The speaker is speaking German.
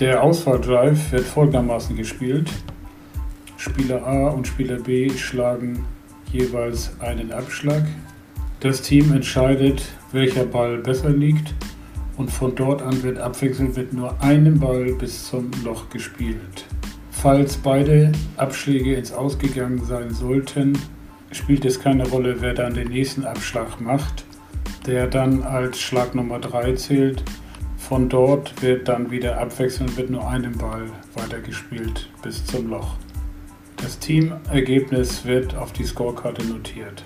Der Ausfalldrive wird folgendermaßen gespielt. Spieler A und Spieler B schlagen jeweils einen Abschlag. Das Team entscheidet, welcher Ball besser liegt und von dort an wird abwechselnd mit nur einem Ball bis zum Loch gespielt. Falls beide Abschläge ins Ausgegangen sein sollten, spielt es keine Rolle, wer dann den nächsten Abschlag macht, der dann als Schlag Nummer 3 zählt. Von dort wird dann wieder abwechselnd mit nur einem Ball weitergespielt bis zum Loch. Das Teamergebnis wird auf die Scorekarte notiert.